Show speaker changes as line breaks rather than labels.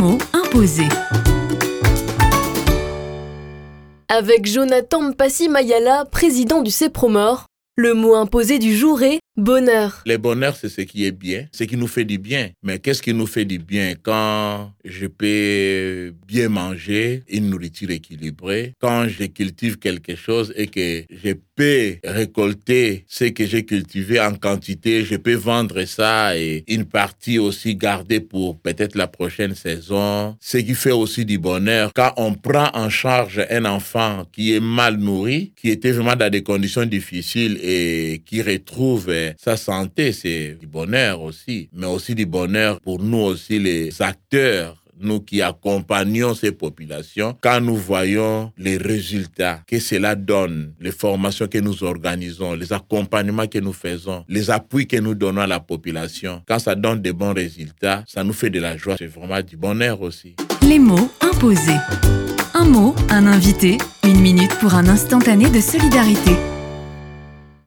mots imposés.
Avec Jonathan Mpassi Mayala, président du CEPROMOR, le mot imposé du jour est bonheur.
Le bonheur, c'est ce qui est bien, ce qui nous fait du bien. Mais qu'est-ce qui nous fait du bien? Quand je peux bien manger, une nourriture équilibrée, quand je cultive quelque chose et que je peux récolter ce que j'ai cultivé en quantité, je peux vendre ça et une partie aussi garder pour peut-être la prochaine saison. Ce qui fait aussi du bonheur quand on prend en charge un enfant qui est mal nourri, qui était vraiment dans des conditions difficiles et qui retrouve sa santé, c'est du bonheur aussi, mais aussi du bonheur pour nous aussi les acteurs nous qui accompagnons ces populations, quand nous voyons les résultats que cela donne, les formations que nous organisons, les accompagnements que nous faisons, les appuis que nous donnons à la population, quand ça donne de bons résultats, ça nous fait de la joie, c'est vraiment du bonheur aussi.
Les mots imposés. Un mot, un invité, une minute pour un instantané de solidarité.